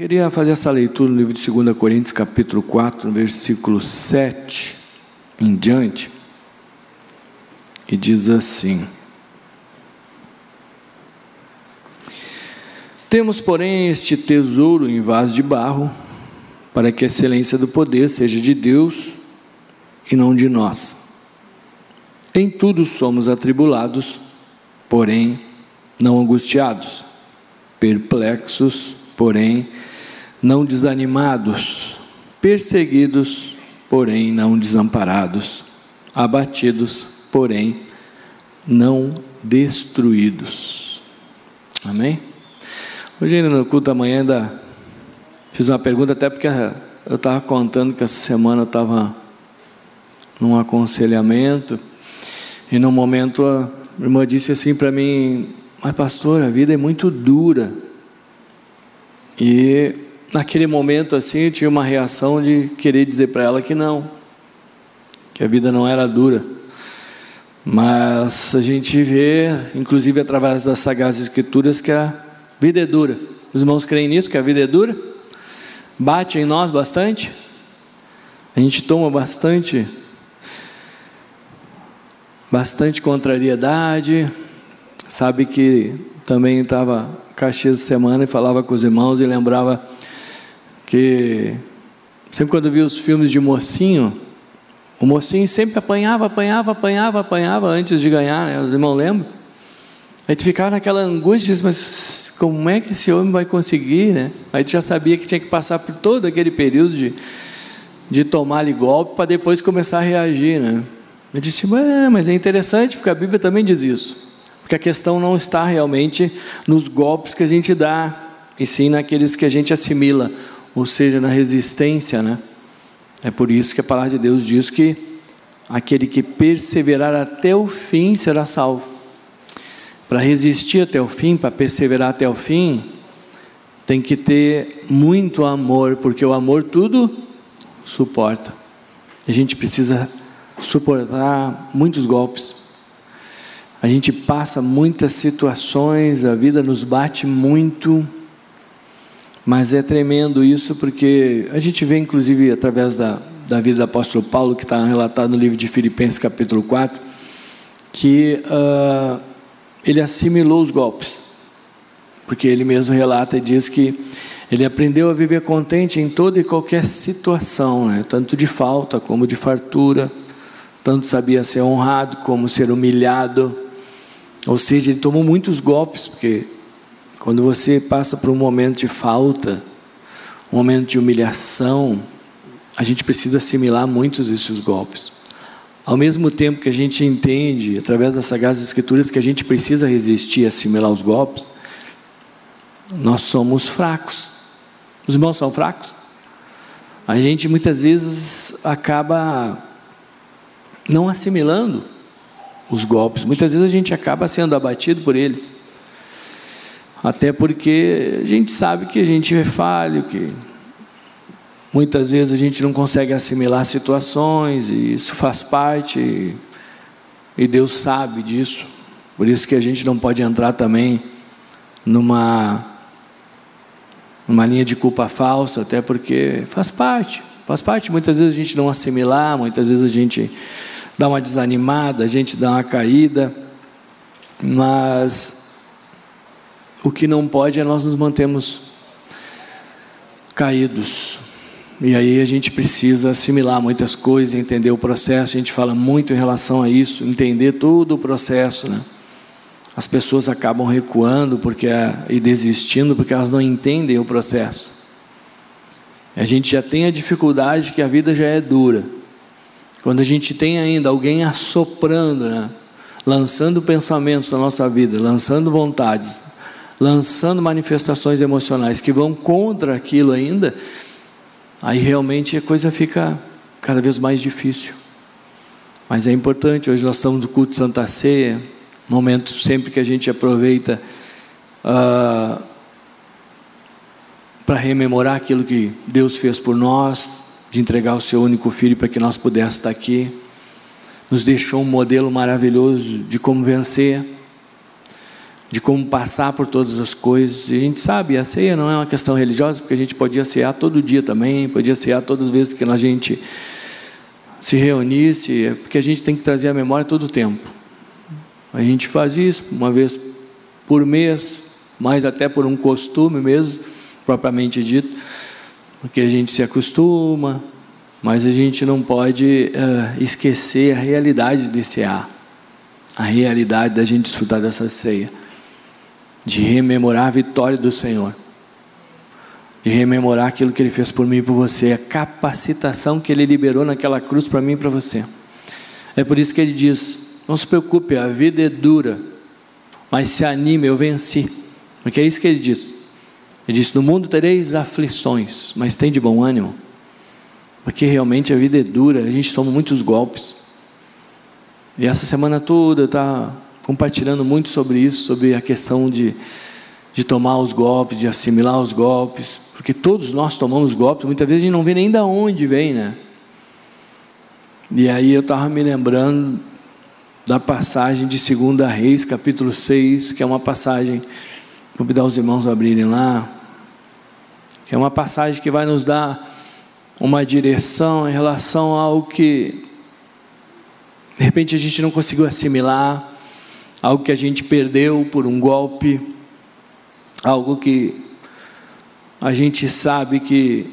Queria fazer essa leitura no livro de 2 Coríntios, capítulo 4, versículo 7 em diante. E diz assim: Temos, porém, este tesouro em vaso de barro, para que a excelência do poder seja de Deus e não de nós. Em tudo somos atribulados, porém não angustiados, perplexos, porém desanimados, perseguidos, porém não desamparados, abatidos, porém não destruídos. Amém? Hoje ainda no culto amanhã ainda fiz uma pergunta, até porque eu estava contando que essa semana eu estava num aconselhamento e no momento a irmã disse assim para mim, mas pastor, a vida é muito dura. E naquele momento assim eu tinha uma reação de querer dizer para ela que não, que a vida não era dura. Mas a gente vê, inclusive através das sagazes escrituras, que a vida é dura. Os irmãos creem nisso, que a vida é dura? Bate em nós bastante? A gente toma bastante bastante contrariedade. Sabe que também estava Caxias semana e falava com os irmãos e lembrava que sempre quando via os filmes de mocinho, o mocinho sempre apanhava, apanhava, apanhava, apanhava antes de ganhar, né? os irmãos lembram? Aí tu ficava naquela angústia, mas como é que esse homem vai conseguir, né? Aí tu já sabia que tinha que passar por todo aquele período de, de tomar-lhe golpe para depois começar a reagir, né? Eu disse, mas é interessante, porque a Bíblia também diz isso. Porque a questão não está realmente nos golpes que a gente dá, e sim naqueles que a gente assimila ou seja, na resistência, né? É por isso que a palavra de Deus diz que aquele que perseverar até o fim será salvo. Para resistir até o fim, para perseverar até o fim, tem que ter muito amor, porque o amor tudo suporta. A gente precisa suportar muitos golpes. A gente passa muitas situações, a vida nos bate muito mas é tremendo isso porque a gente vê, inclusive, através da, da vida do apóstolo Paulo, que está relatado no livro de Filipenses, capítulo 4, que uh, ele assimilou os golpes. Porque ele mesmo relata e diz que ele aprendeu a viver contente em toda e qualquer situação, né? tanto de falta como de fartura, tanto sabia ser honrado como ser humilhado. Ou seja, ele tomou muitos golpes, porque quando você passa por um momento de falta, um momento de humilhação, a gente precisa assimilar muitos desses golpes. Ao mesmo tempo que a gente entende, através das sagazes escrituras, que a gente precisa resistir e assimilar os golpes, nós somos fracos. Os irmãos são fracos. A gente muitas vezes acaba não assimilando os golpes. Muitas vezes a gente acaba sendo abatido por eles. Até porque a gente sabe que a gente é falho, que muitas vezes a gente não consegue assimilar situações, e isso faz parte, e Deus sabe disso. Por isso que a gente não pode entrar também numa, numa linha de culpa falsa, até porque faz parte. Faz parte, muitas vezes a gente não assimilar, muitas vezes a gente dá uma desanimada, a gente dá uma caída, mas o que não pode é nós nos mantermos caídos. E aí a gente precisa assimilar muitas coisas, entender o processo. A gente fala muito em relação a isso, entender todo o processo, né? As pessoas acabam recuando porque e desistindo porque elas não entendem o processo. A gente já tem a dificuldade que a vida já é dura. Quando a gente tem ainda alguém assoprando, né? lançando pensamentos na nossa vida, lançando vontades, lançando manifestações emocionais que vão contra aquilo ainda, aí realmente a coisa fica cada vez mais difícil. Mas é importante, hoje nós estamos no culto de Santa Ceia, momento sempre que a gente aproveita uh, para rememorar aquilo que Deus fez por nós, de entregar o seu único filho para que nós pudéssemos estar aqui, nos deixou um modelo maravilhoso de como vencer de como passar por todas as coisas. E a gente sabe, a ceia não é uma questão religiosa, porque a gente podia cear todo dia também, podia cear todas as vezes que a gente se reunisse, é porque a gente tem que trazer a memória todo o tempo. A gente faz isso uma vez por mês, mais até por um costume mesmo, propriamente dito, porque a gente se acostuma, mas a gente não pode uh, esquecer a realidade desse ar, a realidade da gente desfrutar dessa ceia de rememorar a vitória do Senhor, de rememorar aquilo que Ele fez por mim e por você, a capacitação que Ele liberou naquela cruz para mim e para você. É por isso que Ele diz: não se preocupe, a vida é dura, mas se anime, eu venci. Porque é isso que Ele diz. Ele diz: no mundo tereis aflições, mas tem de bom ânimo. Porque realmente a vida é dura, a gente toma muitos golpes. E essa semana toda está compartilhando muito sobre isso, sobre a questão de, de tomar os golpes, de assimilar os golpes, porque todos nós tomamos golpes, muitas vezes a gente não vê nem de onde vem, né? E aí eu estava me lembrando da passagem de 2 Reis, capítulo 6, que é uma passagem, convidar os irmãos a abrirem lá, que é uma passagem que vai nos dar uma direção em relação ao que de repente a gente não conseguiu assimilar, algo que a gente perdeu por um golpe, algo que a gente sabe que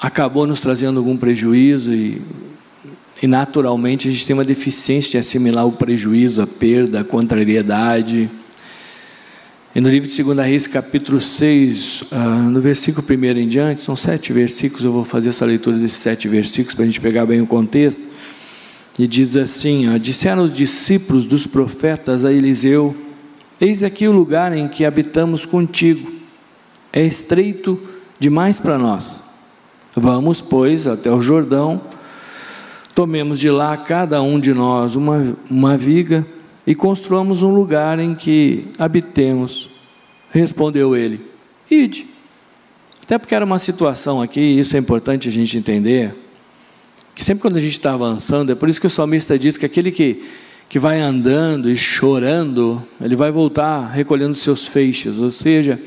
acabou nos trazendo algum prejuízo e, e naturalmente a gente tem uma deficiência de assimilar o prejuízo, a perda, a contrariedade. E no livro de 2 Reis, capítulo 6, uh, ah, no versículo 1 em diante, são sete versículos, eu vou fazer essa leitura desses sete versículos para a gente pegar bem o contexto. E diz assim: ó, Disseram os discípulos dos profetas a Eliseu: Eis aqui o lugar em que habitamos contigo. É estreito demais para nós. Vamos, pois, até o Jordão, tomemos de lá cada um de nós uma, uma viga e construamos um lugar em que habitemos. Respondeu ele: Ide. Até porque era uma situação aqui, isso é importante a gente entender que sempre quando a gente está avançando, é por isso que o salmista diz que aquele que, que vai andando e chorando, ele vai voltar recolhendo seus feixes, ou seja,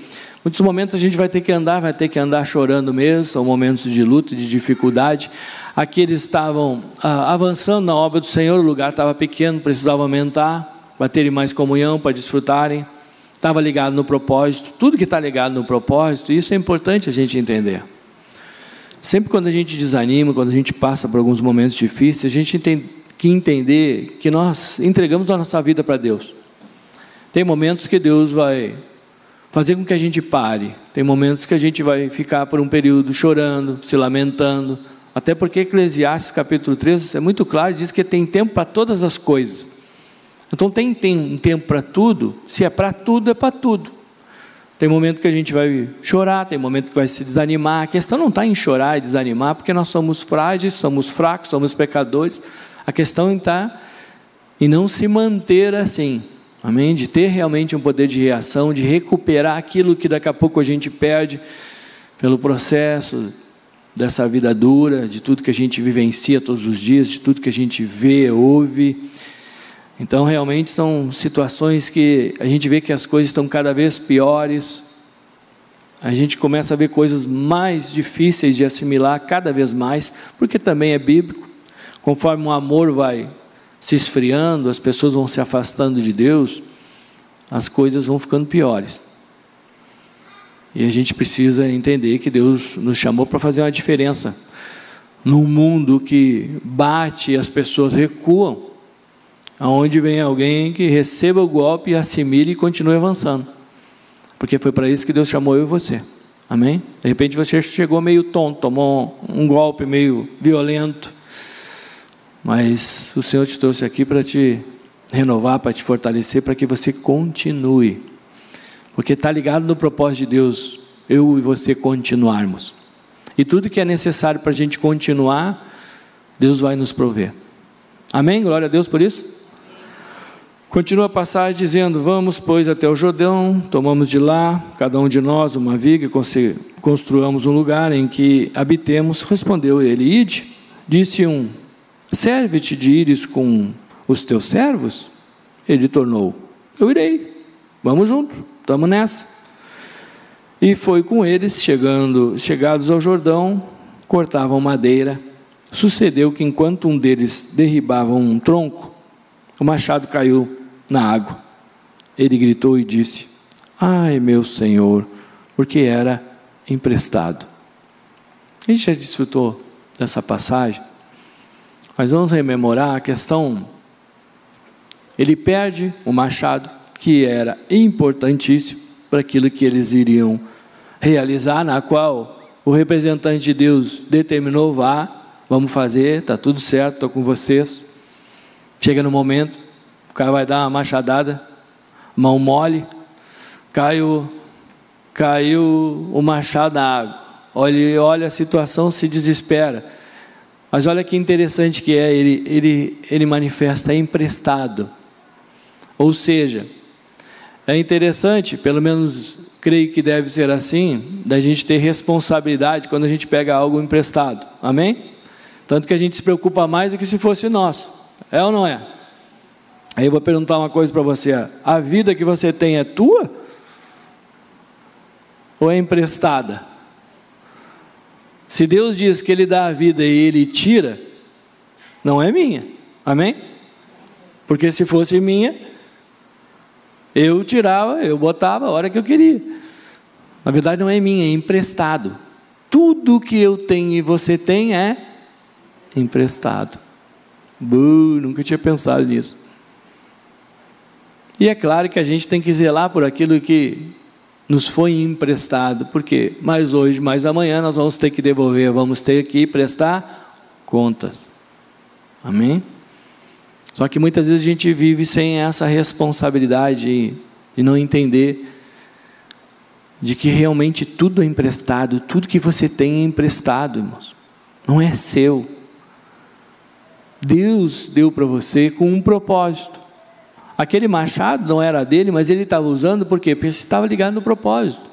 muitos momentos a gente vai ter que andar, vai ter que andar chorando mesmo, são momentos de luta, de dificuldade. Aqui eles estavam ah, avançando na obra do Senhor, o lugar estava pequeno, precisava aumentar, para terem mais comunhão, para desfrutarem, estava ligado no propósito, tudo que está ligado no propósito, isso é importante a gente entender. Sempre quando a gente desanima, quando a gente passa por alguns momentos difíceis, a gente tem que entender que nós entregamos a nossa vida para Deus. Tem momentos que Deus vai fazer com que a gente pare. Tem momentos que a gente vai ficar por um período chorando, se lamentando. Até porque Eclesiastes capítulo 13 é muito claro, diz que tem tempo para todas as coisas. Então tem, tem um tempo para tudo, se é para tudo, é para tudo. Tem momento que a gente vai chorar, tem momento que vai se desanimar. A questão não está em chorar e desanimar, porque nós somos frágeis, somos fracos, somos pecadores. A questão está em não se manter assim. Amém? De ter realmente um poder de reação, de recuperar aquilo que daqui a pouco a gente perde pelo processo dessa vida dura, de tudo que a gente vivencia todos os dias, de tudo que a gente vê, ouve. Então, realmente são situações que a gente vê que as coisas estão cada vez piores. A gente começa a ver coisas mais difíceis de assimilar cada vez mais, porque também é bíblico. Conforme o amor vai se esfriando, as pessoas vão se afastando de Deus, as coisas vão ficando piores. E a gente precisa entender que Deus nos chamou para fazer uma diferença. Num mundo que bate e as pessoas recuam, aonde vem alguém que receba o golpe, assimile e continue avançando. Porque foi para isso que Deus chamou eu e você. Amém? De repente você chegou meio tonto, tomou um golpe meio violento, mas o Senhor te trouxe aqui para te renovar, para te fortalecer, para que você continue. Porque está ligado no propósito de Deus, eu e você continuarmos. E tudo que é necessário para a gente continuar, Deus vai nos prover. Amém? Glória a Deus por isso. Continua a passagem dizendo: Vamos, pois, até o Jordão, tomamos de lá, cada um de nós, uma viga, construamos um lugar em que habitemos. Respondeu ele: Ide. Disse um: Serve-te de ires com os teus servos? Ele tornou: Eu irei. vamos junto, estamos nessa. E foi com eles, chegando, chegados ao Jordão, cortavam madeira. Sucedeu que enquanto um deles derribava um tronco, o machado caiu na água. Ele gritou e disse: Ai, meu Senhor, porque era emprestado. A gente já desfrutou dessa passagem, mas vamos rememorar a questão. Ele perde o machado, que era importantíssimo para aquilo que eles iriam realizar, na qual o representante de Deus determinou: vá, vamos fazer, está tudo certo, estou com vocês. Chega no momento, o cara vai dar uma machadada, mão mole, caiu, caiu o machado na água. Olha, olha a situação, se desespera. Mas olha que interessante que é, ele, ele, ele manifesta emprestado. Ou seja, é interessante, pelo menos creio que deve ser assim, da gente ter responsabilidade quando a gente pega algo emprestado. Amém? Tanto que a gente se preocupa mais do que se fosse nosso. É ou não é? Aí eu vou perguntar uma coisa para você: a vida que você tem é tua? Ou é emprestada? Se Deus diz que Ele dá a vida e Ele tira, não é minha. Amém? Porque se fosse minha, eu tirava, eu botava a hora que eu queria. Na verdade, não é minha, é emprestado. Tudo que eu tenho e você tem é emprestado. Buh, nunca tinha pensado nisso. E é claro que a gente tem que zelar por aquilo que nos foi emprestado, porque mais hoje, mais amanhã nós vamos ter que devolver, vamos ter que prestar contas. Amém? Só que muitas vezes a gente vive sem essa responsabilidade e não entender de que realmente tudo é emprestado, tudo que você tem é emprestado, irmãos. Não é seu. Deus deu para você com um propósito. Aquele machado não era dele, mas ele estava usando por quê? Porque estava ligado no propósito.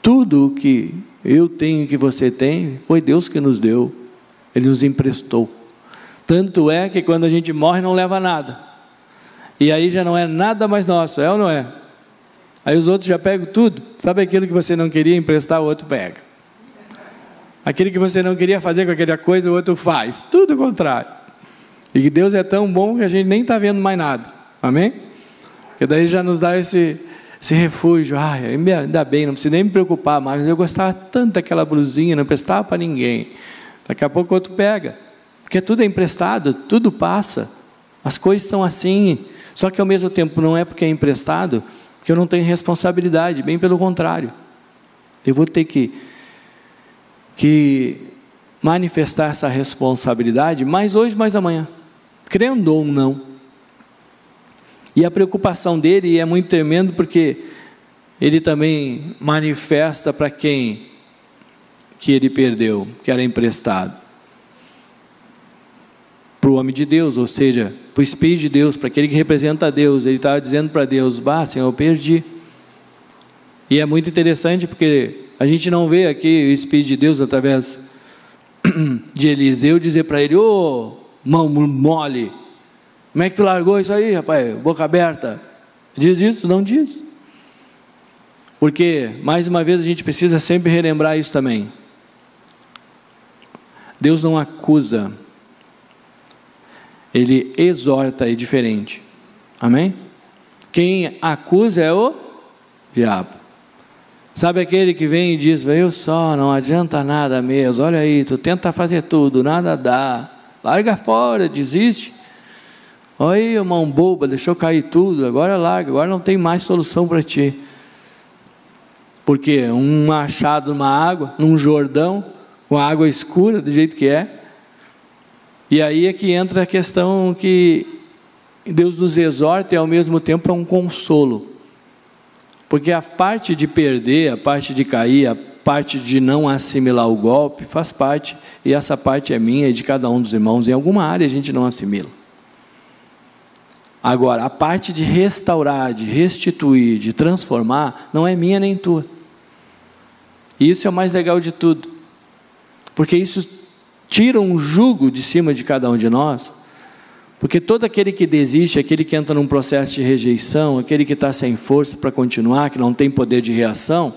Tudo que eu tenho que você tem, foi Deus que nos deu. Ele nos emprestou. Tanto é que quando a gente morre não leva nada. E aí já não é nada mais nosso, é ou não é? Aí os outros já pegam tudo. Sabe aquilo que você não queria emprestar, o outro pega. Aquilo que você não queria fazer com aquela coisa, o outro faz. Tudo o contrário. E que Deus é tão bom que a gente nem está vendo mais nada. Amém? Que daí já nos dá esse, esse refúgio. Ah, ainda bem, não precisa nem me preocupar mais. Eu gostava tanto daquela blusinha, não prestava para ninguém. Daqui a pouco outro pega. Porque tudo é emprestado, tudo passa. As coisas são assim. Só que ao mesmo tempo não é porque é emprestado que eu não tenho responsabilidade, bem pelo contrário. Eu vou ter que, que manifestar essa responsabilidade mais hoje, mais amanhã crendo ou não. E a preocupação dele é muito tremendo porque ele também manifesta para quem que ele perdeu, que era emprestado. Para o homem de Deus, ou seja, para o Espírito de Deus, para aquele que representa a Deus. Ele estava dizendo para Deus: Bah, Senhor, eu perdi. E é muito interessante porque a gente não vê aqui o Espírito de Deus através de Eliseu dizer para ele: Ô, oh, mão mole. Como é que tu largou isso aí, rapaz? Boca aberta. Diz isso? Não diz. Porque, mais uma vez, a gente precisa sempre relembrar isso também. Deus não acusa, Ele exorta, é diferente. Amém? Quem acusa é o diabo. Sabe aquele que vem e diz: Eu só, não adianta nada mesmo, olha aí, tu tenta fazer tudo, nada dá. Larga fora, desiste. Olha aí, mão boba, deixou cair tudo, agora larga, agora não tem mais solução para ti. Porque um machado numa água, num Jordão, com água escura, do jeito que é. E aí é que entra a questão que Deus nos exorta e ao mesmo tempo é um consolo. Porque a parte de perder, a parte de cair, a parte de não assimilar o golpe faz parte, e essa parte é minha e de cada um dos irmãos. Em alguma área a gente não assimila. Agora, a parte de restaurar, de restituir, de transformar, não é minha nem tua. E isso é o mais legal de tudo. Porque isso tira um jugo de cima de cada um de nós, Porque todo aquele que desiste, aquele que entra num processo de rejeição, aquele que está sem força para continuar, que não tem poder de reação,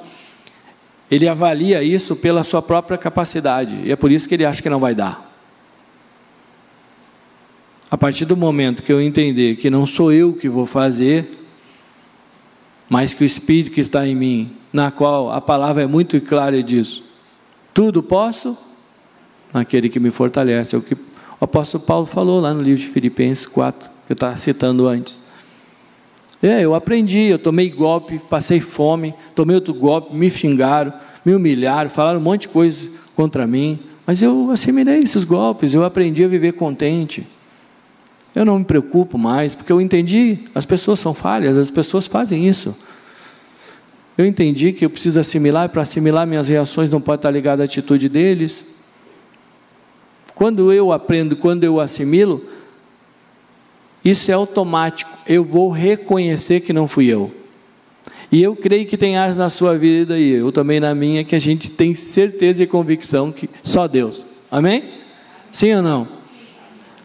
ele avalia isso pela sua própria capacidade, e é por isso que ele acha que não vai dar. A partir do momento que eu entender que não sou eu que vou fazer, mas que o Espírito que está em mim, na qual a palavra é muito clara disso, tudo posso naquele que me fortalece. É o que o apóstolo Paulo falou lá no livro de Filipenses 4, que eu estava citando antes. É, eu aprendi, eu tomei golpe, passei fome, tomei outro golpe, me xingaram, me humilharam, falaram um monte de coisa contra mim, mas eu assimilei esses golpes, eu aprendi a viver contente. Eu não me preocupo mais, porque eu entendi, as pessoas são falhas, as pessoas fazem isso. Eu entendi que eu preciso assimilar, e para assimilar minhas reações não pode estar ligado à atitude deles. Quando eu aprendo, quando eu assimilo, isso é automático. Eu vou reconhecer que não fui eu. E eu creio que tem áreas na sua vida e eu também na minha que a gente tem certeza e convicção que só Deus. Amém? Sim ou não?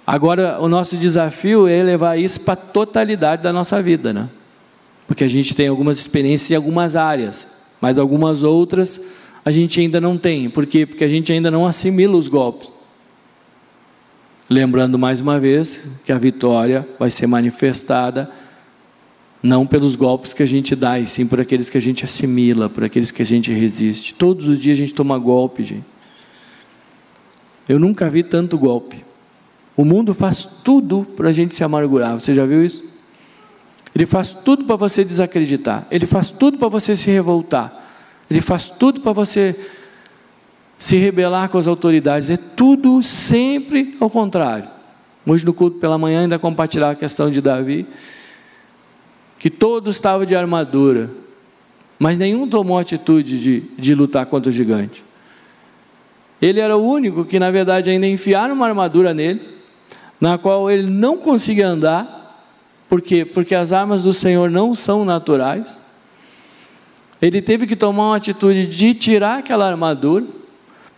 Agora, o nosso desafio é levar isso para a totalidade da nossa vida, né? Porque a gente tem algumas experiências em algumas áreas, mas algumas outras a gente ainda não tem. Por quê? Porque a gente ainda não assimila os golpes. Lembrando mais uma vez que a vitória vai ser manifestada não pelos golpes que a gente dá, e sim por aqueles que a gente assimila, por aqueles que a gente resiste. Todos os dias a gente toma golpe, gente. Eu nunca vi tanto golpe. O mundo faz tudo para a gente se amargurar. Você já viu isso? Ele faz tudo para você desacreditar. Ele faz tudo para você se revoltar. Ele faz tudo para você se rebelar com as autoridades. É tudo sempre ao contrário. Hoje no culto pela manhã ainda compartilhar a questão de Davi, que todos estavam de armadura, mas nenhum tomou atitude de, de lutar contra o gigante. Ele era o único que, na verdade, ainda enfiaram uma armadura nele, na qual ele não conseguia andar. Por quê? Porque as armas do Senhor não são naturais. Ele teve que tomar uma atitude de tirar aquela armadura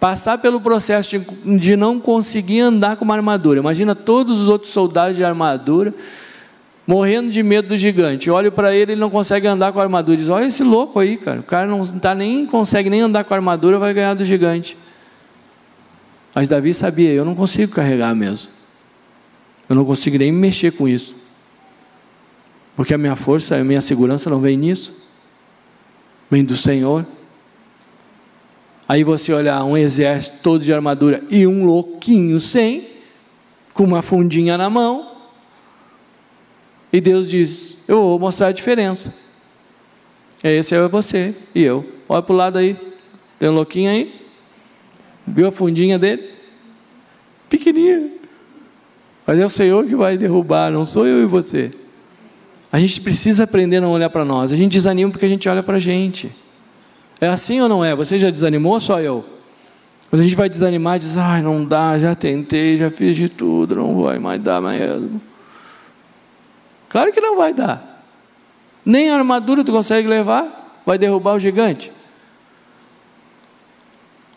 passar pelo processo de, de não conseguir andar com uma armadura. Imagina todos os outros soldados de armadura morrendo de medo do gigante. Olho para ele, ele não consegue andar com a armadura. Diz: Olha esse louco aí, cara. O cara não tá nem consegue nem andar com a armadura, vai ganhar do gigante. Mas Davi sabia: eu não consigo carregar mesmo. Eu não consigo nem mexer com isso. Porque a minha força, a minha segurança não vem nisso. Vem do Senhor. Aí você olhar um exército todo de armadura e um louquinho sem, com uma fundinha na mão. E Deus diz: Eu vou mostrar a diferença. Esse é você e eu. Olha para o lado aí. Tem um louquinho aí? Viu a fundinha dele? Pequenininha. Mas é o Senhor que vai derrubar, não sou eu e você. A gente precisa aprender a não olhar para nós. A gente desanima porque a gente olha para a gente. É assim ou não é? Você já desanimou ou só eu? Quando a gente vai desanimar, diz, ai, não dá, já tentei, já fiz de tudo, não vai mais dar mesmo. Claro que não vai dar. Nem a armadura tu consegue levar, vai derrubar o gigante.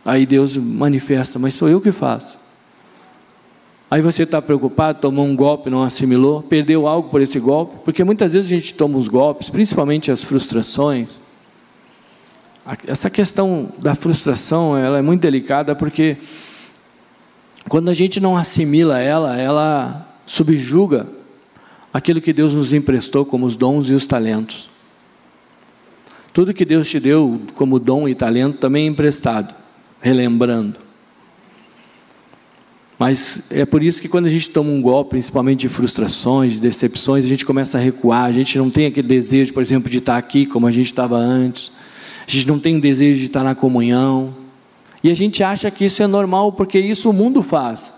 Aí Deus manifesta, mas sou eu que faço. Aí você está preocupado, tomou um golpe, não assimilou, perdeu algo por esse golpe, porque muitas vezes a gente toma os golpes, principalmente as frustrações, essa questão da frustração, ela é muito delicada porque quando a gente não assimila ela, ela subjuga aquilo que Deus nos emprestou como os dons e os talentos. Tudo que Deus te deu como dom e talento também é emprestado, relembrando. Mas é por isso que quando a gente toma um golpe, principalmente de frustrações, de decepções, a gente começa a recuar, a gente não tem aquele desejo, por exemplo, de estar aqui como a gente estava antes a gente não tem o desejo de estar na comunhão. E a gente acha que isso é normal porque isso o mundo faz.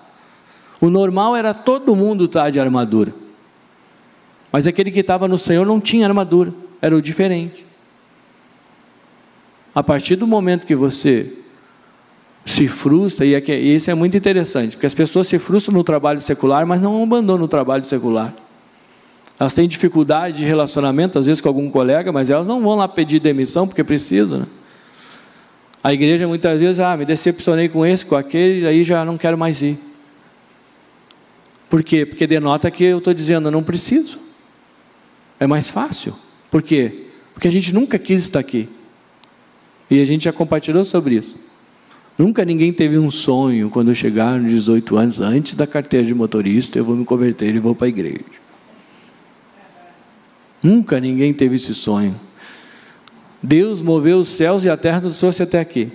O normal era todo mundo estar de armadura. Mas aquele que estava no Senhor não tinha armadura, era o diferente. A partir do momento que você se frustra, e isso é muito interessante, porque as pessoas se frustram no trabalho secular, mas não abandonam o trabalho secular. Elas têm dificuldade de relacionamento, às vezes com algum colega, mas elas não vão lá pedir demissão porque precisam. Né? A igreja muitas vezes, ah, me decepcionei com esse, com aquele, aí já não quero mais ir. Por quê? Porque denota que eu estou dizendo, eu não preciso. É mais fácil. Por quê? Porque a gente nunca quis estar aqui. E a gente já compartilhou sobre isso. Nunca ninguém teve um sonho quando eu chegar nos 18 anos, antes da carteira de motorista, eu vou me converter e vou para a igreja. Nunca ninguém teve esse sonho. Deus moveu os céus e a terra nos trouxe até aqui.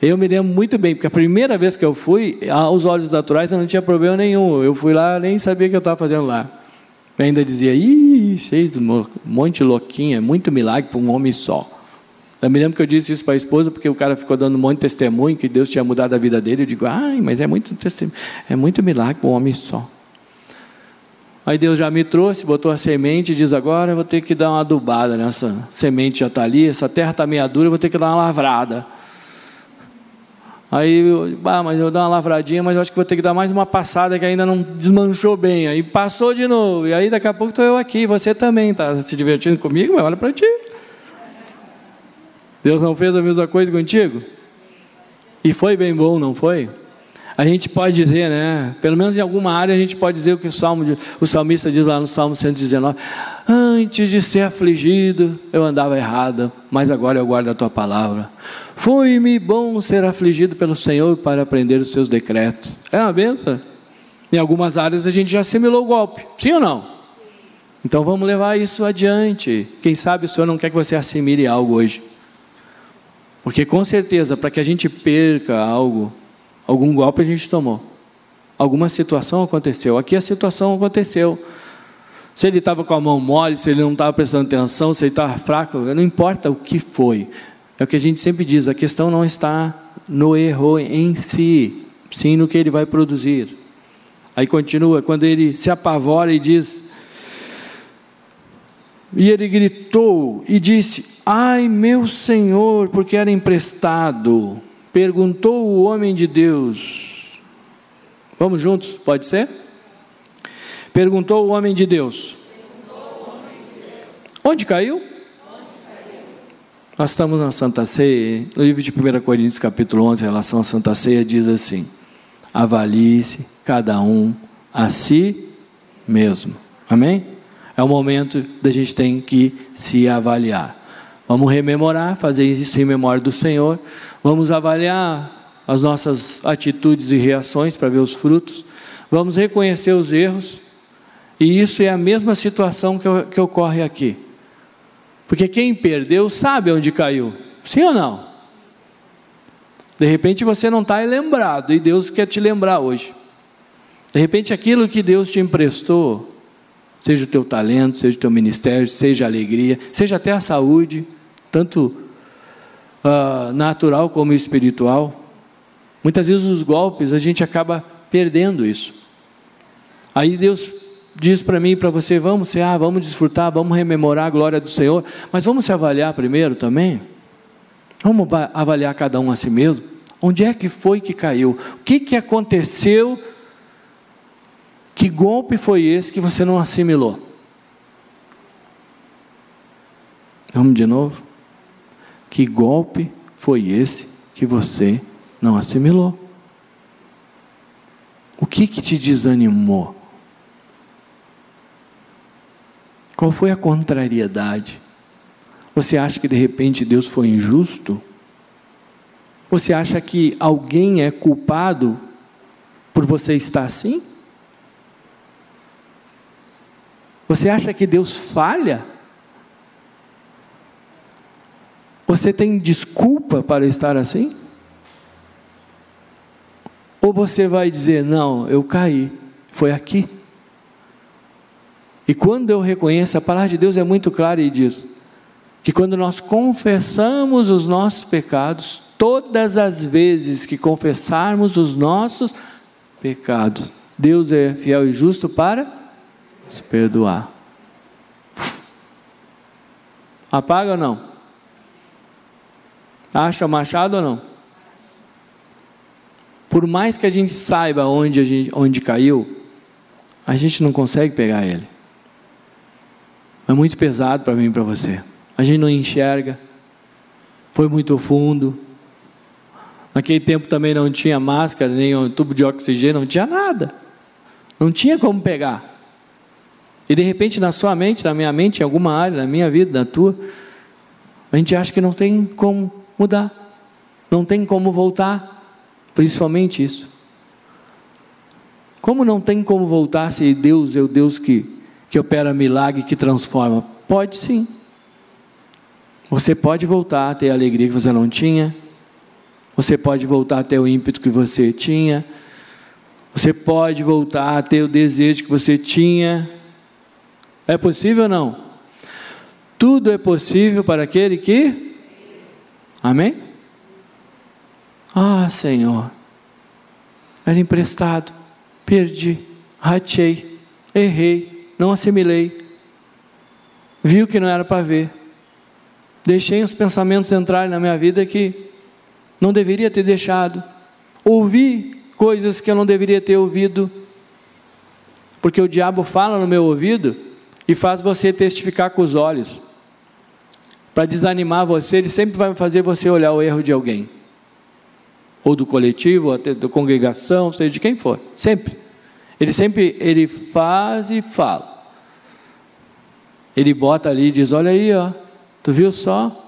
Eu me lembro muito bem, porque a primeira vez que eu fui, aos olhos naturais eu não tinha problema nenhum. Eu fui lá, nem sabia o que eu estava fazendo lá. Eu ainda dizia, ih, cheio de um monte de louquinha, muito milagre para um homem só. Eu me lembro que eu disse isso para a esposa, porque o cara ficou dando um monte de testemunho que Deus tinha mudado a vida dele. Eu digo, ai, mas é muito, é muito milagre para um homem só. Aí Deus já me trouxe, botou a semente e diz: agora eu vou ter que dar uma adubada nessa semente já está ali, essa terra está meia dura, eu vou ter que dar uma lavrada. Aí, eu, ah, mas eu dou uma lavradinha, mas eu acho que vou ter que dar mais uma passada que ainda não desmanchou bem. Aí passou de novo. E aí daqui a pouco estou eu aqui, você também está se divertindo comigo, mas olha para ti. Deus não fez a mesma coisa contigo? E foi bem bom, não foi? A gente pode dizer, né? Pelo menos em alguma área a gente pode dizer o que o, salmo, o salmista diz lá no Salmo 119: Antes de ser afligido, eu andava errado, mas agora eu guardo a tua palavra. Foi-me bom ser afligido pelo Senhor para aprender os seus decretos. É uma benção? Em algumas áreas a gente já assimilou o golpe, sim ou não? Então vamos levar isso adiante. Quem sabe o Senhor não quer que você assimile algo hoje. Porque com certeza, para que a gente perca algo, algum golpe a gente tomou. Alguma situação aconteceu. Aqui a situação aconteceu. Se ele estava com a mão mole, se ele não estava prestando atenção, se ele estava fraco, não importa o que foi. É o que a gente sempre diz: a questão não está no erro em si, sim no que ele vai produzir. Aí continua, quando ele se apavora e diz: e ele gritou e disse: Ai, meu senhor, porque era emprestado. Perguntou o homem de Deus. Vamos juntos, pode ser? Perguntou o homem de Deus. Onde caiu? Nós estamos na Santa Ceia, no livro de 1 Coríntios, capítulo 11, em relação à Santa Ceia, diz assim: avalie-se cada um a si mesmo. Amém? É o momento da gente tem que se avaliar. Vamos rememorar, fazer isso em memória do Senhor. Vamos avaliar as nossas atitudes e reações para ver os frutos. Vamos reconhecer os erros. E isso é a mesma situação que, que ocorre aqui. Porque quem perdeu sabe onde caiu. Sim ou não? De repente você não está lembrado e Deus quer te lembrar hoje. De repente aquilo que Deus te emprestou, seja o teu talento, seja o teu ministério, seja a alegria, seja até a saúde, tanto uh, natural como espiritual. Muitas vezes os golpes a gente acaba perdendo isso. Aí Deus diz para mim e para você: vamos ser, ah, vamos desfrutar, vamos rememorar a glória do Senhor, mas vamos se avaliar primeiro também. Vamos avaliar cada um a si mesmo. Onde é que foi que caiu? O que, que aconteceu que golpe foi esse que você não assimilou? Vamos de novo? Que golpe foi esse que você não assimilou? O que que te desanimou? Qual foi a contrariedade? Você acha que de repente Deus foi injusto? Você acha que alguém é culpado por você estar assim? Você acha que Deus falha? Você tem desculpa para estar assim? Ou você vai dizer: Não, eu caí, foi aqui. E quando eu reconheço, a palavra de Deus é muito clara e diz que quando nós confessamos os nossos pecados, todas as vezes que confessarmos os nossos pecados, Deus é fiel e justo para se perdoar. Apaga ou não? Acha machado ou não? Por mais que a gente saiba onde, a gente, onde caiu, a gente não consegue pegar ele. É muito pesado para mim e para você. A gente não enxerga. Foi muito fundo. Naquele tempo também não tinha máscara, nem um tubo de oxigênio, não tinha nada. Não tinha como pegar. E de repente na sua mente, na minha mente, em alguma área, na minha vida, na tua, a gente acha que não tem como mudar, não tem como voltar, principalmente isso. Como não tem como voltar se Deus é o Deus que, que opera milagre, que transforma? Pode sim. Você pode voltar a ter a alegria que você não tinha, você pode voltar a ter o ímpeto que você tinha, você pode voltar a ter o desejo que você tinha, é possível ou não? Tudo é possível para aquele que. Amém? Ah, Senhor, era emprestado, perdi, ratei, errei, não assimilei, viu que não era para ver, deixei os pensamentos entrarem na minha vida que não deveria ter deixado, ouvi coisas que eu não deveria ter ouvido, porque o diabo fala no meu ouvido e faz você testificar com os olhos. Para desanimar você, ele sempre vai fazer você olhar o erro de alguém. Ou do coletivo, ou até da congregação, seja de quem for. Sempre. Ele sempre ele faz e fala. Ele bota ali e diz: Olha aí, ó, tu viu só?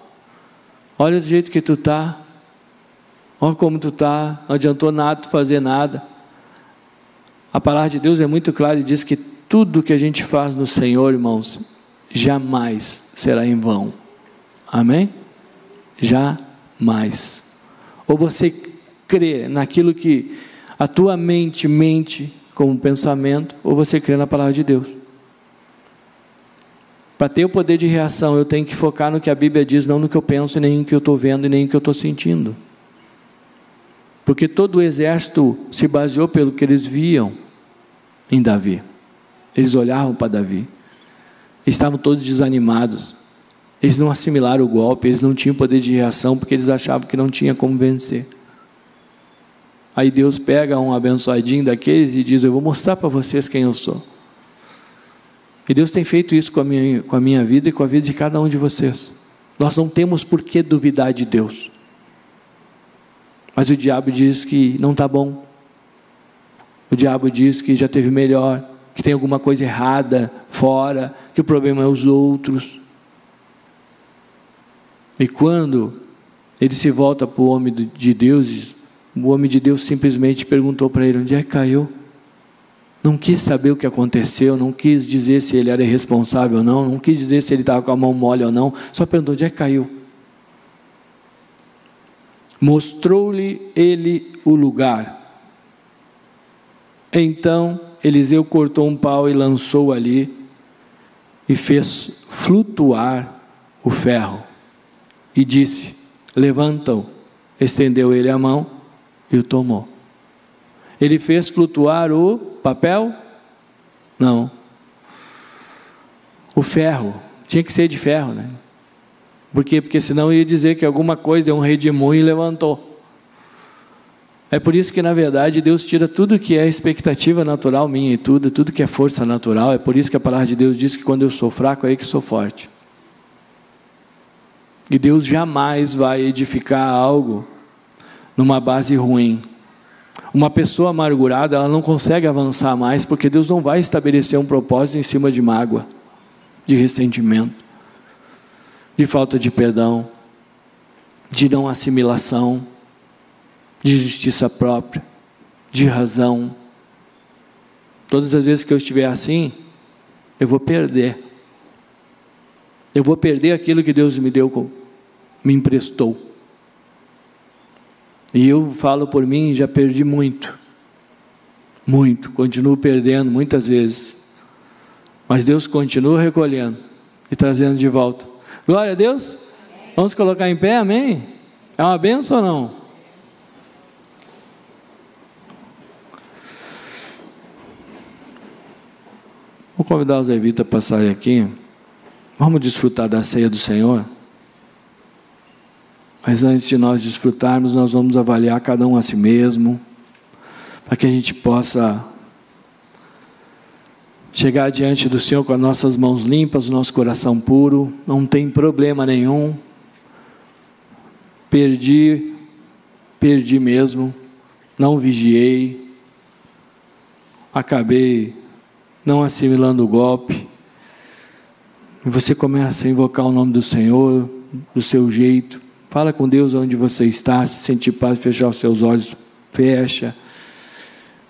Olha do jeito que tu tá. Olha como tu tá. Não adiantou nada tu fazer nada. A palavra de Deus é muito clara e diz que tudo que a gente faz no Senhor, irmãos, jamais será em vão. Amém? Jamais. Ou você crê naquilo que a tua mente mente como pensamento, ou você crê na palavra de Deus. Para ter o poder de reação, eu tenho que focar no que a Bíblia diz, não no que eu penso, nem no que eu estou vendo, nem no que eu estou sentindo. Porque todo o exército se baseou pelo que eles viam em Davi. Eles olhavam para Davi. Estavam todos desanimados. Eles não assimilaram o golpe, eles não tinham poder de reação porque eles achavam que não tinha como vencer. Aí Deus pega um abençoadinho daqueles e diz: Eu vou mostrar para vocês quem eu sou. E Deus tem feito isso com a, minha, com a minha vida e com a vida de cada um de vocês. Nós não temos por que duvidar de Deus. Mas o diabo diz que não está bom. O diabo diz que já teve melhor que tem alguma coisa errada fora, que o problema é os outros. E quando ele se volta para o homem de Deus, o homem de Deus simplesmente perguntou para ele: onde é que caiu? Não quis saber o que aconteceu, não quis dizer se ele era irresponsável ou não, não quis dizer se ele estava com a mão mole ou não, só perguntou: onde é que caiu? Mostrou-lhe ele o lugar. Então Eliseu cortou um pau e lançou ali e fez flutuar o ferro. E disse: Levanta-o. Estendeu ele a mão e o tomou. Ele fez flutuar o papel? Não. O ferro. Tinha que ser de ferro, né? Por quê? Porque senão ia dizer que alguma coisa deu um redemoinho e levantou. É por isso que, na verdade, Deus tira tudo que é expectativa natural minha e tudo, tudo que é força natural. É por isso que a palavra de Deus diz que quando eu sou fraco, é aí que sou forte. E Deus jamais vai edificar algo numa base ruim. Uma pessoa amargurada, ela não consegue avançar mais, porque Deus não vai estabelecer um propósito em cima de mágoa, de ressentimento, de falta de perdão, de não assimilação de justiça própria, de razão. Todas as vezes que eu estiver assim, eu vou perder. Eu vou perder aquilo que Deus me deu, me emprestou. E eu falo por mim, já perdi muito. Muito, continuo perdendo muitas vezes. Mas Deus continua recolhendo e trazendo de volta. Glória a Deus. Vamos colocar em pé, amém? É uma benção ou não? Vou convidar os levitas a passarem aqui. Vamos desfrutar da ceia do Senhor. Mas antes de nós desfrutarmos, nós vamos avaliar cada um a si mesmo, para que a gente possa chegar diante do Senhor com as nossas mãos limpas, o nosso coração puro, não tem problema nenhum. Perdi, perdi mesmo, não vigiei, acabei não assimilando o golpe. E você começa a invocar o nome do Senhor, do seu jeito. Fala com Deus onde você está, se sentir paz, fechar os seus olhos, fecha.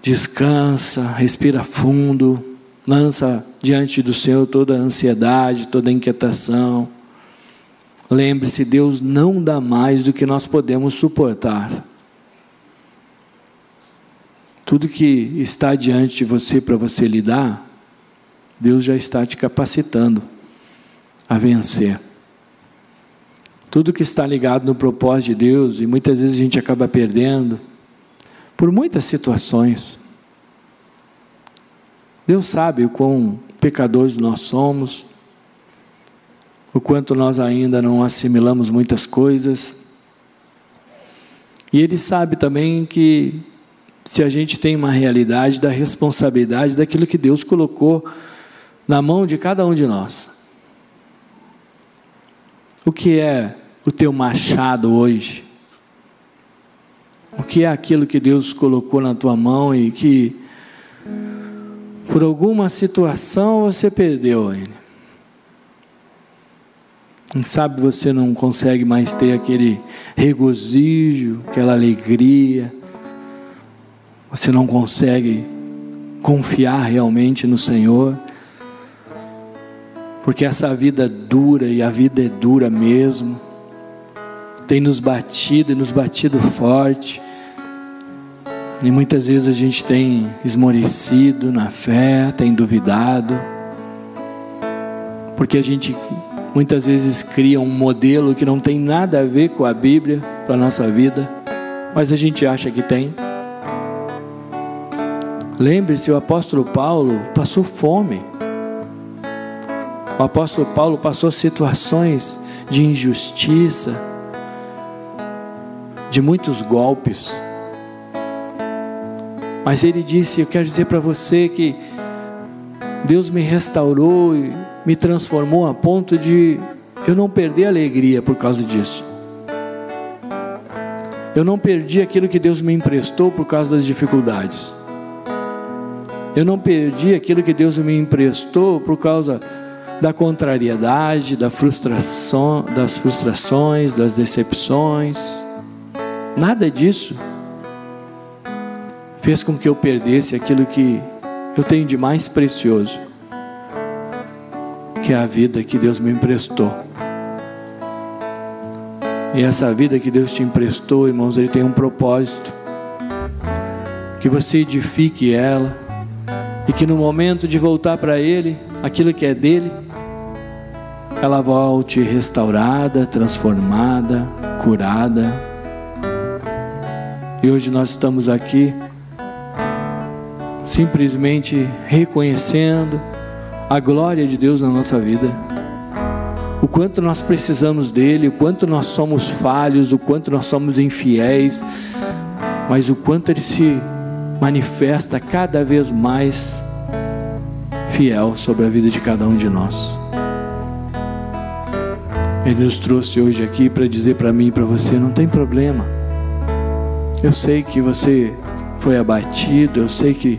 Descansa, respira fundo, lança diante do Senhor toda a ansiedade, toda a inquietação. Lembre-se, Deus não dá mais do que nós podemos suportar. Tudo que está diante de você para você lidar, Deus já está te capacitando a vencer. Tudo que está ligado no propósito de Deus, e muitas vezes a gente acaba perdendo, por muitas situações. Deus sabe o quão pecadores nós somos, o quanto nós ainda não assimilamos muitas coisas. E Ele sabe também que se a gente tem uma realidade da responsabilidade daquilo que Deus colocou na mão de cada um de nós. O que é o teu machado hoje? O que é aquilo que Deus colocou na tua mão e que por alguma situação você perdeu ele? Quem sabe você não consegue mais ter aquele regozijo, aquela alegria, você não consegue confiar realmente no Senhor, porque essa vida dura e a vida é dura mesmo, tem nos batido e nos batido forte, e muitas vezes a gente tem esmorecido na fé, tem duvidado, porque a gente muitas vezes cria um modelo que não tem nada a ver com a Bíblia para a nossa vida, mas a gente acha que tem. Lembre-se, o apóstolo Paulo passou fome. O apóstolo Paulo passou situações de injustiça, de muitos golpes. Mas ele disse: Eu quero dizer para você que Deus me restaurou e me transformou a ponto de eu não perder a alegria por causa disso. Eu não perdi aquilo que Deus me emprestou por causa das dificuldades. Eu não perdi aquilo que Deus me emprestou por causa da contrariedade, da frustração, das frustrações, das decepções. Nada disso fez com que eu perdesse aquilo que eu tenho de mais precioso, que é a vida que Deus me emprestou. E essa vida que Deus te emprestou, irmãos, ele tem um propósito. Que você edifique ela e que no momento de voltar para Ele, aquilo que é dele, ela volte restaurada, transformada, curada. E hoje nós estamos aqui simplesmente reconhecendo a glória de Deus na nossa vida. O quanto nós precisamos dele, o quanto nós somos falhos, o quanto nós somos infiéis, mas o quanto ele se manifesta cada vez mais fiel sobre a vida de cada um de nós. Ele nos trouxe hoje aqui para dizer para mim e para você: não tem problema. Eu sei que você foi abatido, eu sei que,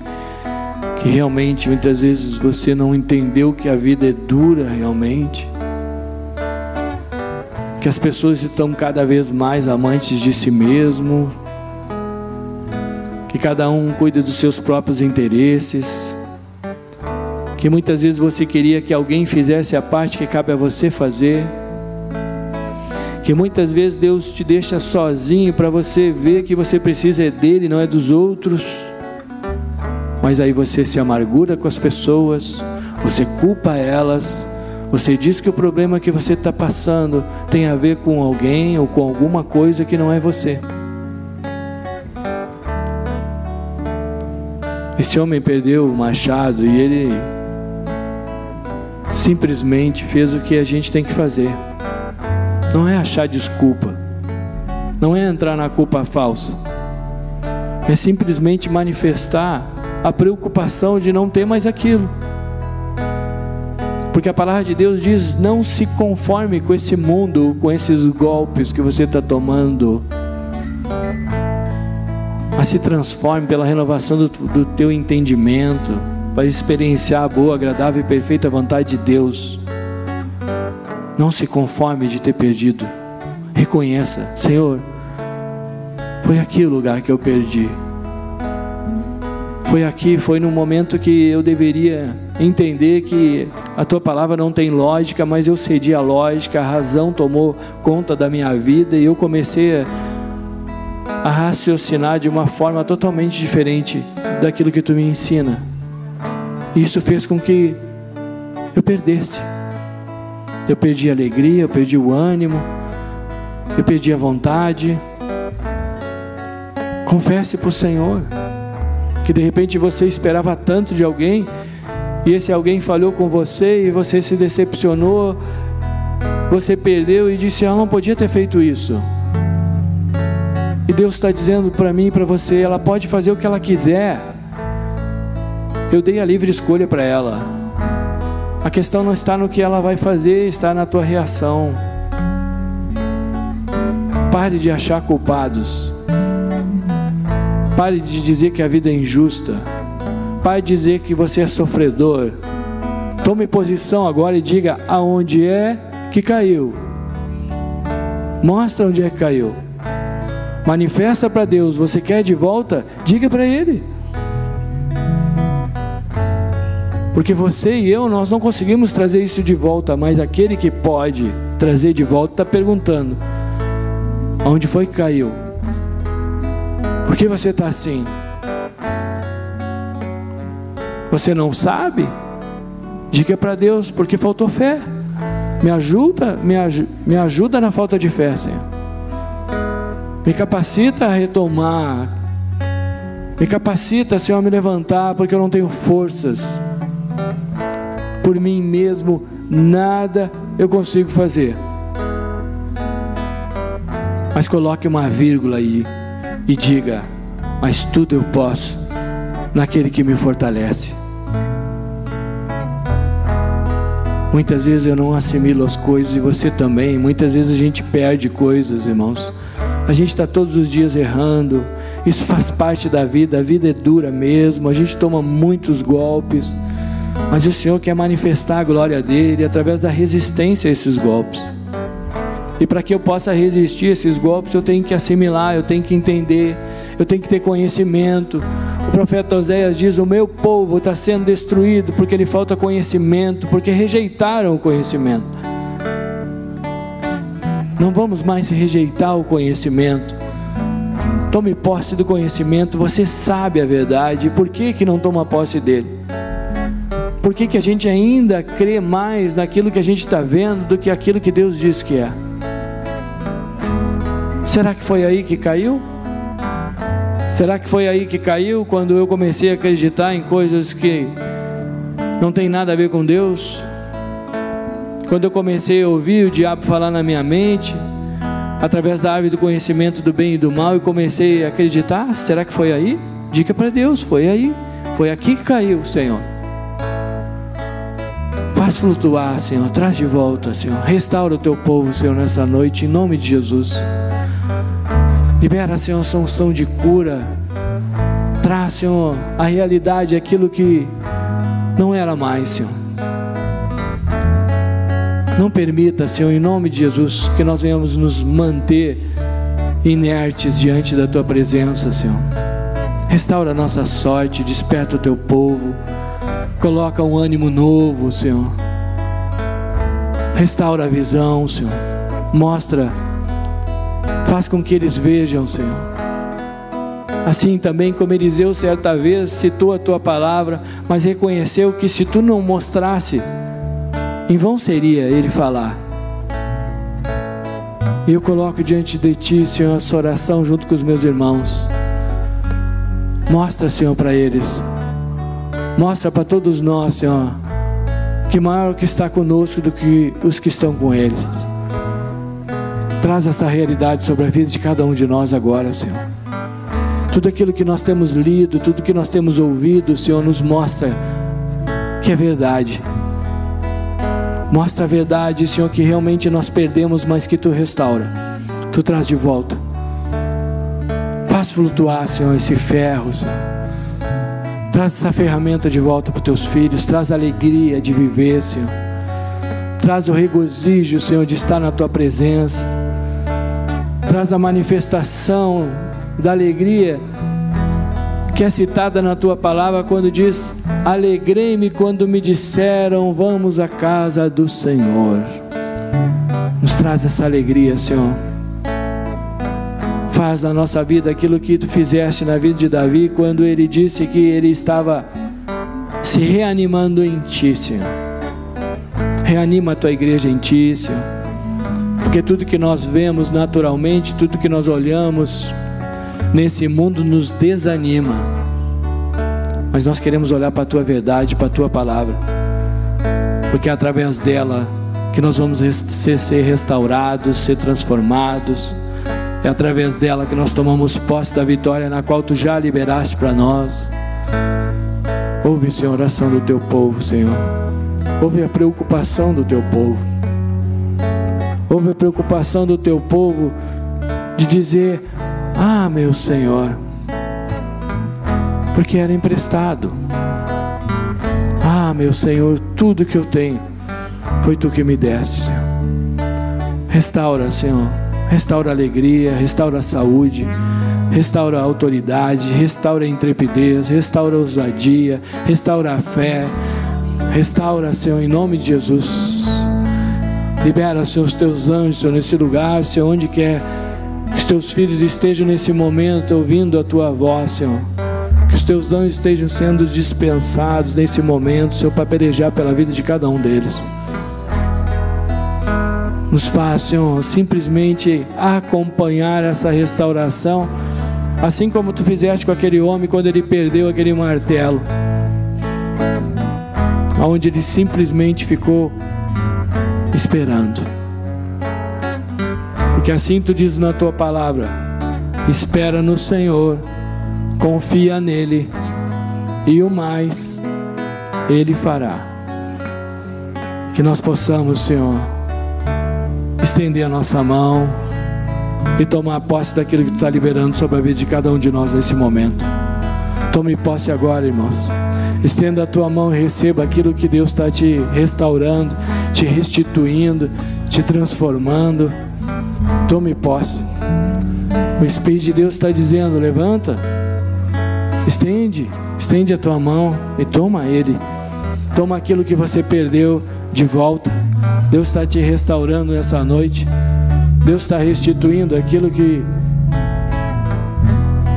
que realmente muitas vezes você não entendeu que a vida é dura realmente. Que as pessoas estão cada vez mais amantes de si mesmo, que cada um cuida dos seus próprios interesses, que muitas vezes você queria que alguém fizesse a parte que cabe a você fazer, que muitas vezes Deus te deixa sozinho para você ver que você precisa é dele, não é dos outros, mas aí você se amargura com as pessoas, você culpa elas, você diz que o problema que você está passando tem a ver com alguém ou com alguma coisa que não é você. Esse homem perdeu o machado e ele simplesmente fez o que a gente tem que fazer. Não é achar desculpa, não é entrar na culpa falsa, é simplesmente manifestar a preocupação de não ter mais aquilo. Porque a palavra de Deus diz: não se conforme com esse mundo, com esses golpes que você está tomando mas se transforme pela renovação do, do teu entendimento, para experienciar a boa, agradável e perfeita vontade de Deus. Não se conforme de ter perdido. Reconheça, Senhor, foi aqui o lugar que eu perdi. Foi aqui, foi no momento que eu deveria entender que a tua palavra não tem lógica, mas eu cedi a lógica, a razão tomou conta da minha vida e eu comecei a, a raciocinar de uma forma totalmente diferente daquilo que tu me ensina. E isso fez com que eu perdesse. Eu perdi a alegria, eu perdi o ânimo, eu perdi a vontade. Confesse para o Senhor que de repente você esperava tanto de alguém e esse alguém falhou com você e você se decepcionou, você perdeu e disse: Ah, não podia ter feito isso. E Deus está dizendo para mim e para você: ela pode fazer o que ela quiser. Eu dei a livre escolha para ela. A questão não está no que ela vai fazer, está na tua reação. Pare de achar culpados. Pare de dizer que a vida é injusta. Pare de dizer que você é sofredor. Tome posição agora e diga aonde é que caiu. Mostra onde é que caiu. Manifesta para Deus. Você quer de volta? Diga para Ele. Porque você e eu, nós não conseguimos trazer isso de volta, mas aquele que pode trazer de volta está perguntando: onde foi que caiu? Por que você está assim? Você não sabe? Diga para Deus, porque faltou fé. Me ajuda, me, aj me ajuda na falta de fé, Senhor. Me capacita a retomar. Me capacita, Senhor, a me levantar, porque eu não tenho forças por mim mesmo nada eu consigo fazer. Mas coloque uma vírgula aí e diga: Mas tudo eu posso naquele que me fortalece. Muitas vezes eu não assimilo as coisas e você também. Muitas vezes a gente perde coisas, irmãos. A gente está todos os dias errando. Isso faz parte da vida. A vida é dura mesmo. A gente toma muitos golpes. Mas o Senhor quer manifestar a glória dele através da resistência a esses golpes. E para que eu possa resistir a esses golpes, eu tenho que assimilar, eu tenho que entender, eu tenho que ter conhecimento. O profeta Oséias diz: O meu povo está sendo destruído porque lhe falta conhecimento, porque rejeitaram o conhecimento. Não vamos mais rejeitar o conhecimento. Tome posse do conhecimento, você sabe a verdade. Por que, que não toma posse dele? Por que, que a gente ainda crê mais naquilo que a gente está vendo do que aquilo que Deus diz que é? Será que foi aí que caiu? Será que foi aí que caiu quando eu comecei a acreditar em coisas que não tem nada a ver com Deus? Quando eu comecei a ouvir o diabo falar na minha mente, através da árvore do conhecimento do bem e do mal, e comecei a acreditar? Será que foi aí? Dica para Deus, foi aí. Foi aqui que caiu, Senhor. Faz flutuar, Senhor. Traz de volta, Senhor. Restaura o teu povo, Senhor, nessa noite, em nome de Jesus. Libera, Senhor, a unção de cura. Traz, Senhor, a realidade, aquilo que não era mais, Senhor. Não permita, Senhor, em nome de Jesus, que nós venhamos nos manter inertes diante da tua presença, Senhor. Restaura a nossa sorte, desperta o teu povo. Coloca um ânimo novo, Senhor. Restaura a visão, Senhor. Mostra, faz com que eles vejam, Senhor. Assim também como Eliseu certa vez citou a tua palavra, mas reconheceu que se tu não mostrasse, em vão seria ele falar. E eu coloco diante de ti, Senhor, essa oração junto com os meus irmãos. Mostra, Senhor, para eles Mostra para todos nós, Senhor, que maior que está conosco do que os que estão com Ele. Traz essa realidade sobre a vida de cada um de nós agora, Senhor. Tudo aquilo que nós temos lido, tudo que nós temos ouvido, Senhor, nos mostra que é verdade. Mostra a verdade, Senhor, que realmente nós perdemos, mas que Tu restaura. Tu traz de volta Faz flutuar, Senhor, esse ferro, Senhor. Traz essa ferramenta de volta para os teus filhos. Traz a alegria de viver, Senhor. Traz o regozijo, Senhor, de estar na tua presença. Traz a manifestação da alegria que é citada na tua palavra quando diz: Alegrei-me quando me disseram, vamos à casa do Senhor. Nos traz essa alegria, Senhor. Faz na nossa vida aquilo que tu fizeste na vida de Davi quando ele disse que ele estava se reanimando em ti, Senhor. Reanima a tua igreja em ti, Senhor. Porque tudo que nós vemos naturalmente, tudo que nós olhamos nesse mundo nos desanima. Mas nós queremos olhar para a tua verdade, para a tua palavra. Porque é através dela que nós vamos ser restaurados, ser transformados. É através dela que nós tomamos posse da vitória na qual tu já liberaste para nós. Ouve, Senhor, a oração do teu povo, Senhor. Ouve a preocupação do teu povo. Ouve a preocupação do teu povo de dizer: Ah, meu Senhor, porque era emprestado. Ah, meu Senhor, tudo que eu tenho foi tu que me deste, Senhor. Restaura, Senhor. Restaura a alegria, restaura a saúde, restaura a autoridade, restaura a intrepidez, restaura a ousadia, restaura a fé. Restaura, Senhor, em nome de Jesus. Libera, Senhor, os teus anjos, Senhor, nesse lugar, Senhor, onde quer que os teus filhos estejam nesse momento ouvindo a tua voz, Senhor os teus anjos estejam sendo dispensados nesse momento, Senhor, para pelejar pela vida de cada um deles. Nos Senhor, simplesmente acompanhar essa restauração, assim como tu fizeste com aquele homem quando ele perdeu aquele martelo, onde ele simplesmente ficou esperando. Porque assim tu diz na tua palavra: espera no Senhor confia nele e o mais ele fará. Que nós possamos, Senhor, estender a nossa mão e tomar posse daquilo que tu está liberando sobre a vida de cada um de nós nesse momento. Tome posse agora, irmãos. Estenda a tua mão e receba aquilo que Deus está te restaurando, te restituindo, te transformando. Tome posse. O Espírito de Deus está dizendo: levanta Estende, estende a tua mão e toma ele. Toma aquilo que você perdeu de volta. Deus está te restaurando nessa noite. Deus está restituindo aquilo que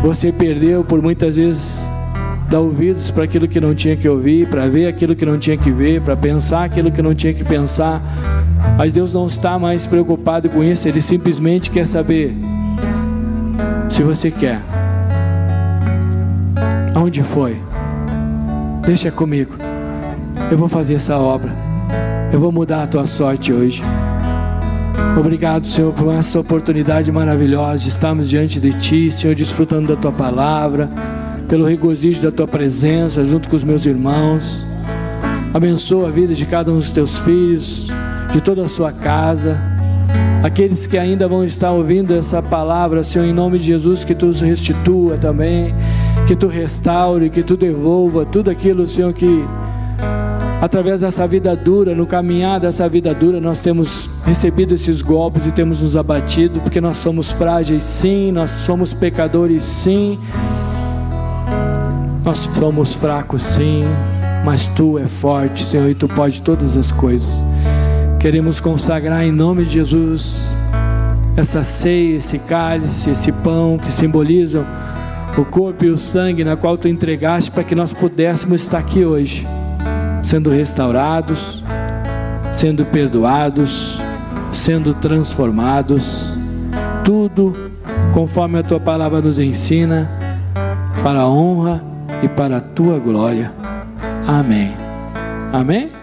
você perdeu por muitas vezes dar ouvidos para aquilo que não tinha que ouvir, para ver aquilo que não tinha que ver, para pensar aquilo que não tinha que pensar. Mas Deus não está mais preocupado com isso, Ele simplesmente quer saber se você quer. Aonde foi? Deixa comigo. Eu vou fazer essa obra. Eu vou mudar a tua sorte hoje. Obrigado, Senhor, por essa oportunidade maravilhosa de estarmos diante de Ti, Senhor, desfrutando da Tua palavra, pelo regozijo da Tua presença junto com os meus irmãos. Abençoa a vida de cada um dos Teus filhos, de toda a sua casa. Aqueles que ainda vão estar ouvindo essa palavra, Senhor, em nome de Jesus, que Tu os restitua também que tu restaure, que tu devolva tudo aquilo, Senhor, que através dessa vida dura, no caminhar dessa vida dura, nós temos recebido esses golpes e temos nos abatido, porque nós somos frágeis, sim, nós somos pecadores, sim, nós somos fracos, sim, mas tu é forte, Senhor, e tu pode todas as coisas. Queremos consagrar em nome de Jesus essa ceia, esse cálice, esse pão que simbolizam o corpo e o sangue na qual tu entregaste para que nós pudéssemos estar aqui hoje, sendo restaurados, sendo perdoados, sendo transformados, tudo conforme a tua palavra nos ensina, para a honra e para a tua glória. Amém. Amém?